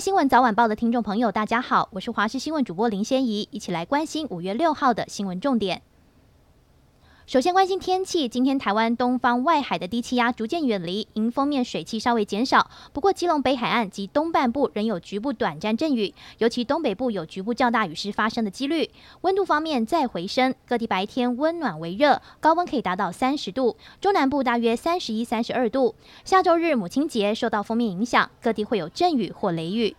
新闻早晚报的听众朋友，大家好，我是华视新闻主播林仙怡，一起来关心五月六号的新闻重点。首先关心天气，今天台湾东方外海的低气压逐渐远离，迎风面水汽稍微减少。不过基隆北海岸及东半部仍有局部短暂阵雨，尤其东北部有局部较大雨势发生的几率。温度方面再回升，各地白天温暖为热，高温可以达到三十度，中南部大约三十一、三十二度。下周日母亲节受到锋面影响，各地会有阵雨或雷雨。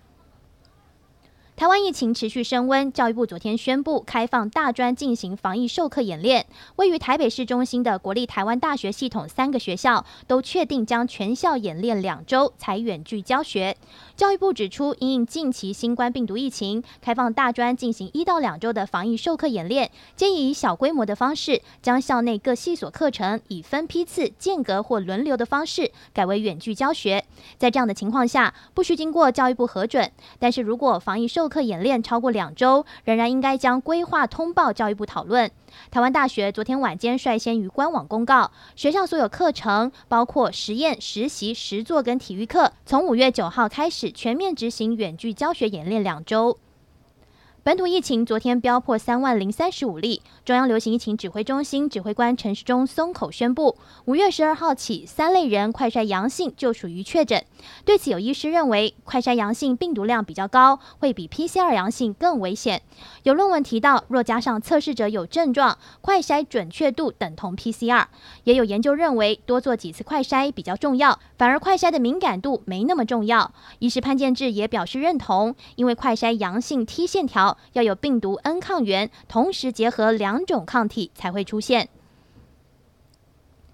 台湾疫情持续升温，教育部昨天宣布开放大专进行防疫授课演练。位于台北市中心的国立台湾大学系统三个学校都确定将全校演练两周，采远距教学。教育部指出，因应近期新冠病毒疫情，开放大专进行一到两周的防疫授课演练，建议以小规模的方式，将校内各系所课程以分批次、间隔或轮流的方式改为远距教学。在这样的情况下，不需经过教育部核准，但是如果防疫授课演练超过两周，仍然应该将规划通报教育部讨论。台湾大学昨天晚间率先于官网公告，学校所有课程，包括实验、实习、实作跟体育课，从五月九号开始全面执行远距教学演练两周。本土疫情昨天飙破三万零三十五例，中央流行疫情指挥中心指挥官陈时中松口宣布，五月十二号起，三类人快筛阳性就属于确诊。对此，有医师认为，快筛阳性病毒量比较高，会比 PCR 阳性更危险。有论文提到，若加上测试者有症状，快筛准确度等同 PCR。也有研究认为，多做几次快筛比较重要，反而快筛的敏感度没那么重要。医师潘建志也表示认同，因为快筛阳性 T 线条。要有病毒 N 抗原，同时结合两种抗体才会出现。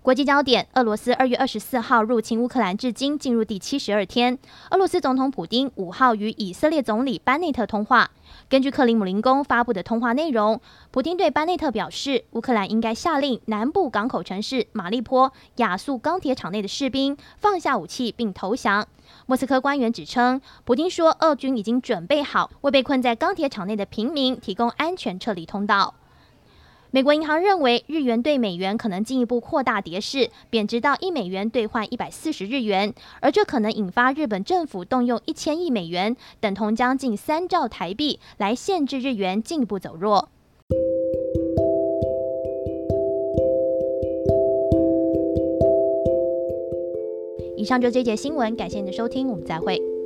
国际焦点：俄罗斯二月二十四号入侵乌克兰，至今进入第七十二天。俄罗斯总统普丁五号与以色列总理班内特通话。根据克里姆林宫发布的通话内容，普丁对班内特表示，乌克兰应该下令南部港口城市马利坡亚速钢铁厂内的士兵放下武器并投降。莫斯科官员指称，普丁说，俄军已经准备好为被困在钢铁厂内的平民提供安全撤离通道。美国银行认为，日元兑美元可能进一步扩大跌势，贬值到一美元兑换一百四十日元，而这可能引发日本政府动用一千亿美元，等同将近三兆台币，来限制日元进一步走弱。以上就这节新闻，感谢您的收听，我们再会。